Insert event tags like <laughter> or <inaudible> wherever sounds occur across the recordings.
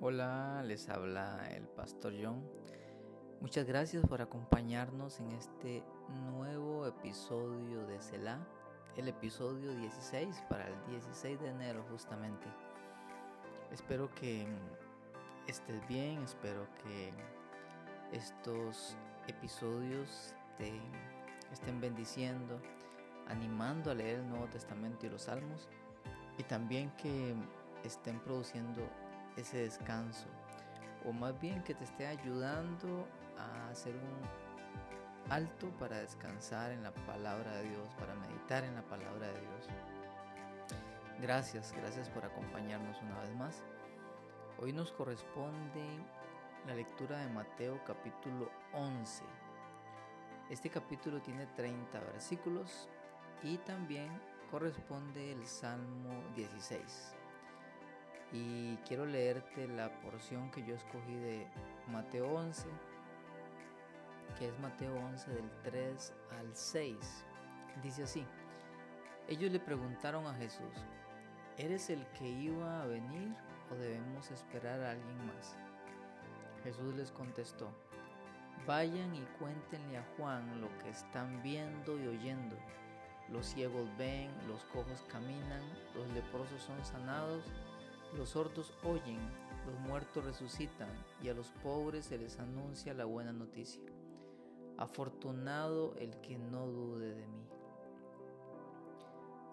Hola, les habla el pastor John. Muchas gracias por acompañarnos en este nuevo episodio de Selah, el episodio 16 para el 16 de enero justamente. Espero que estés bien, espero que estos episodios te estén bendiciendo, animando a leer el Nuevo Testamento y los Salmos y también que estén produciendo ese descanso o más bien que te esté ayudando a hacer un alto para descansar en la palabra de Dios, para meditar en la palabra de Dios. Gracias, gracias por acompañarnos una vez más. Hoy nos corresponde la lectura de Mateo capítulo 11. Este capítulo tiene 30 versículos y también corresponde el Salmo 16 y quiero leerte la porción que yo escogí de Mateo 11, que es Mateo 11 del 3 al 6. Dice así, ellos le preguntaron a Jesús, ¿eres el que iba a venir o debemos esperar a alguien más? Jesús les contestó, vayan y cuéntenle a Juan lo que están viendo y oyendo. Los ciegos ven, los cojos caminan, los leprosos son sanados los sordos oyen, los muertos resucitan y a los pobres se les anuncia la buena noticia. Afortunado el que no dude de mí.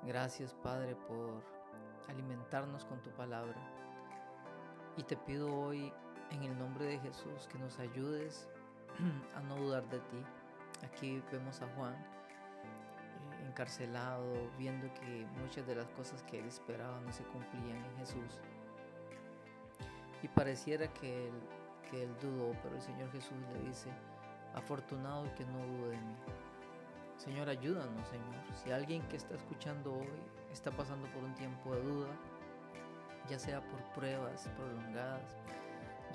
Gracias Padre por alimentarnos con tu palabra. Y te pido hoy en el nombre de Jesús que nos ayudes <clears throat> a no dudar de ti. Aquí vemos a Juan encarcelado, viendo que de las cosas que él esperaba no se cumplían en Jesús. Y pareciera que él, que él dudó, pero el Señor Jesús le dice, afortunado que no dude de mí. Señor, ayúdanos, Señor. Si alguien que está escuchando hoy está pasando por un tiempo de duda, ya sea por pruebas prolongadas,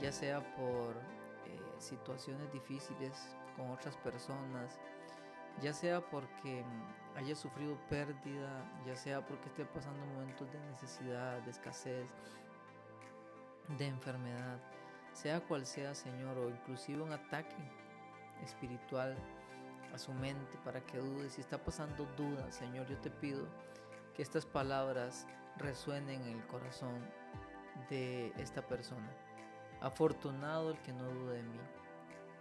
ya sea por eh, situaciones difíciles con otras personas, ya sea porque haya sufrido pérdida, ya sea porque esté pasando momentos de necesidad, de escasez, de enfermedad, sea cual sea, Señor, o inclusive un ataque espiritual a su mente para que dude. Si está pasando duda, Señor, yo te pido que estas palabras resuenen en el corazón de esta persona. Afortunado el que no dude de mí.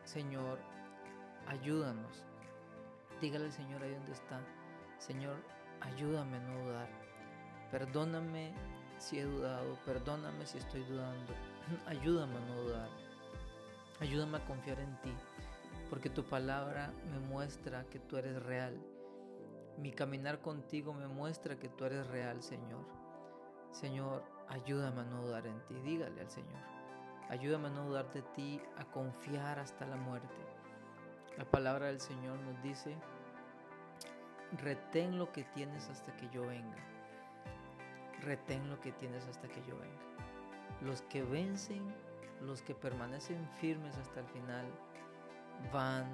Señor, ayúdanos Dígale al Señor ahí donde está, Señor, ayúdame a no dudar. Perdóname si he dudado, perdóname si estoy dudando. <clears throat> ayúdame a no dudar. Ayúdame a confiar en ti, porque tu palabra me muestra que tú eres real. Mi caminar contigo me muestra que tú eres real, Señor. Señor, ayúdame a no dudar en ti. Dígale al Señor. Ayúdame a no dudar de ti, a confiar hasta la muerte. La palabra del Señor nos dice, retén lo que tienes hasta que yo venga. Retén lo que tienes hasta que yo venga. Los que vencen, los que permanecen firmes hasta el final, van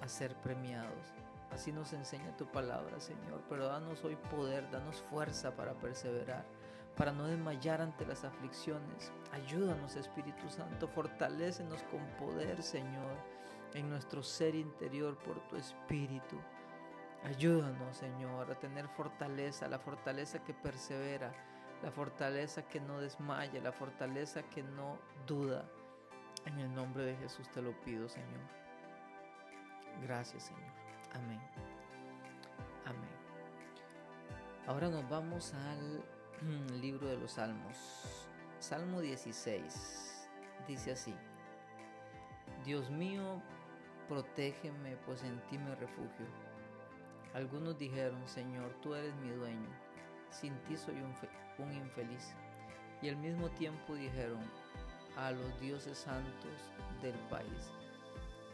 a ser premiados. Así nos enseña tu palabra, Señor. Pero danos hoy poder, danos fuerza para perseverar, para no desmayar ante las aflicciones. Ayúdanos, Espíritu Santo, fortalécenos con poder, Señor en nuestro ser interior por tu Espíritu. Ayúdanos, Señor, a tener fortaleza, la fortaleza que persevera, la fortaleza que no desmaya, la fortaleza que no duda. En el nombre de Jesús te lo pido, Señor. Gracias, Señor. Amén. Amén. Ahora nos vamos al <clears throat> libro de los Salmos. Salmo 16. Dice así. Dios mío, Protégeme, pues en ti me refugio. Algunos dijeron, Señor, tú eres mi dueño, sin ti soy un, infeliz. Y al mismo tiempo dijeron a los dioses santos del país,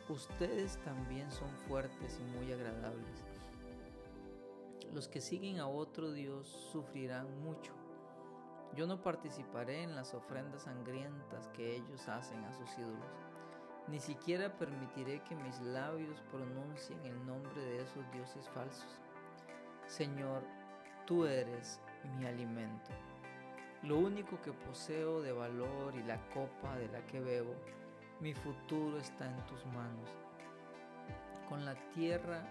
ustedes también son fuertes y muy agradables. Los que siguen a otro Dios sufrirán mucho. Yo no participaré en las ofrendas sangrientas que ellos hacen a sus ídolos ni siquiera permitiré que mis labios pronuncien el nombre de esos dioses falsos. Señor, tú eres mi alimento. lo único que poseo de valor y la copa de la que bebo, mi futuro está en tus manos. Con la tierra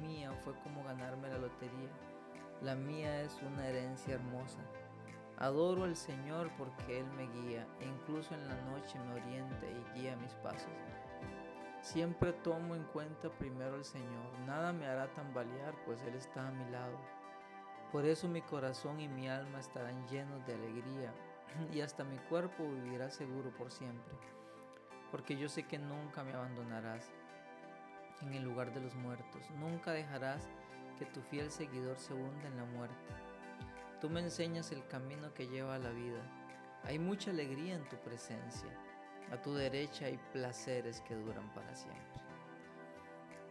mía fue como ganarme la lotería. La mía es una herencia hermosa. Adoro al Señor porque Él me guía e en la noche me orienta y guía mis pasos. Siempre tomo en cuenta primero al Señor. Nada me hará tambalear, pues Él está a mi lado. Por eso mi corazón y mi alma estarán llenos de alegría <clears throat> y hasta mi cuerpo vivirá seguro por siempre. Porque yo sé que nunca me abandonarás en el lugar de los muertos. Nunca dejarás que tu fiel seguidor se hunda en la muerte. Tú me enseñas el camino que lleva a la vida. Hay mucha alegría en tu presencia. A tu derecha hay placeres que duran para siempre.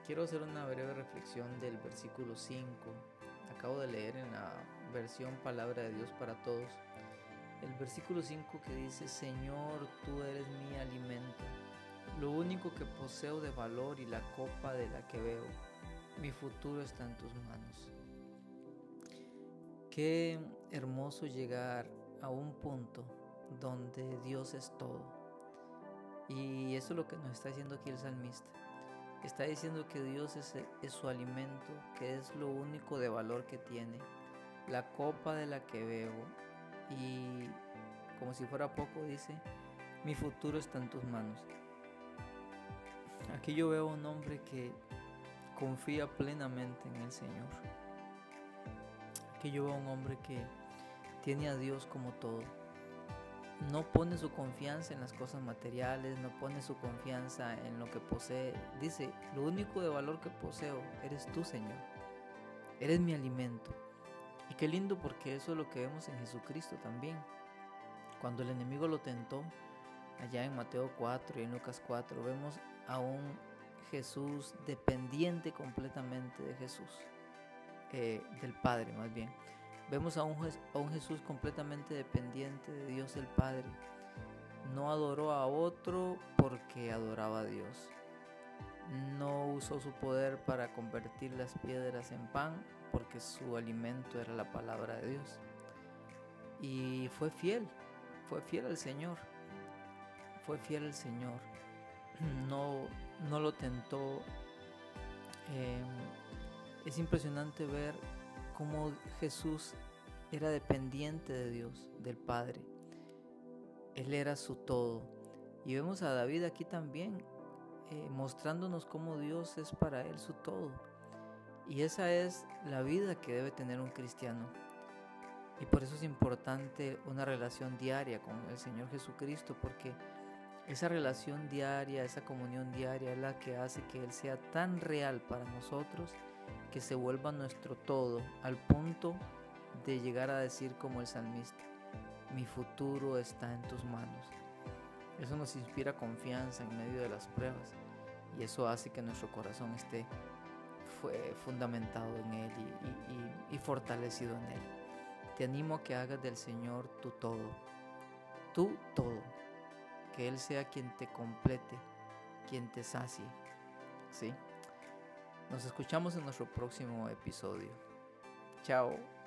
Quiero hacer una breve reflexión del versículo 5. Acabo de leer en la versión Palabra de Dios para Todos. El versículo 5 que dice, Señor, tú eres mi alimento, lo único que poseo de valor y la copa de la que veo. Mi futuro está en tus manos. Qué hermoso llegar a un punto donde Dios es todo. Y eso es lo que nos está diciendo aquí el salmista. Está diciendo que Dios es, su alimento, que es lo único de valor que tiene, la copa de la que bebo. Y como si fuera poco, dice, mi futuro está en tus manos. Aquí yo veo a un hombre que confía plenamente en el Señor que yo veo a un hombre que tiene a Dios como todo. No pone su confianza en las cosas materiales, no pone su confianza en lo que posee. Dice, lo único de valor que poseo eres tú, Señor. Eres mi alimento. Y qué lindo porque eso es lo que vemos en Jesucristo también. Cuando el enemigo lo tentó, allá en Mateo 4 y en Lucas 4, vemos a un Jesús dependiente completamente de Jesús. Eh, del Padre más bien. Vemos a un, a un Jesús completamente dependiente de Dios el Padre. No adoró a otro porque adoraba a Dios. No usó su poder para convertir las piedras en pan porque su alimento era la palabra de Dios. Y fue fiel, fue fiel al Señor. Fue fiel al Señor. <clears throat> No, no lo tentó. Eh, es impresionante ver cómo Jesús era dependiente de Dios, del Padre. Él era su todo. Y vemos a David aquí también, eh, mostrándonos cómo Dios es para él su todo. Y esa es la vida que debe tener un cristiano. Y por eso es importante una relación diaria con el Señor Jesucristo, porque esa relación diaria, esa comunión diaria es la que hace que Él sea tan real para nosotros que se vuelva nuestro todo al punto de llegar a decir como el salmista, mi futuro está en tus manos. Eso nos inspira confianza en medio de las pruebas y eso hace que nuestro corazón esté fundamentado en Él y, y fortalecido en Él. Te animo a que hagas del Señor tu todo, tu todo, que Él sea quien te complete, quien te sacie. ¿Sí? Nos escuchamos en nuestro próximo episodio. Chao.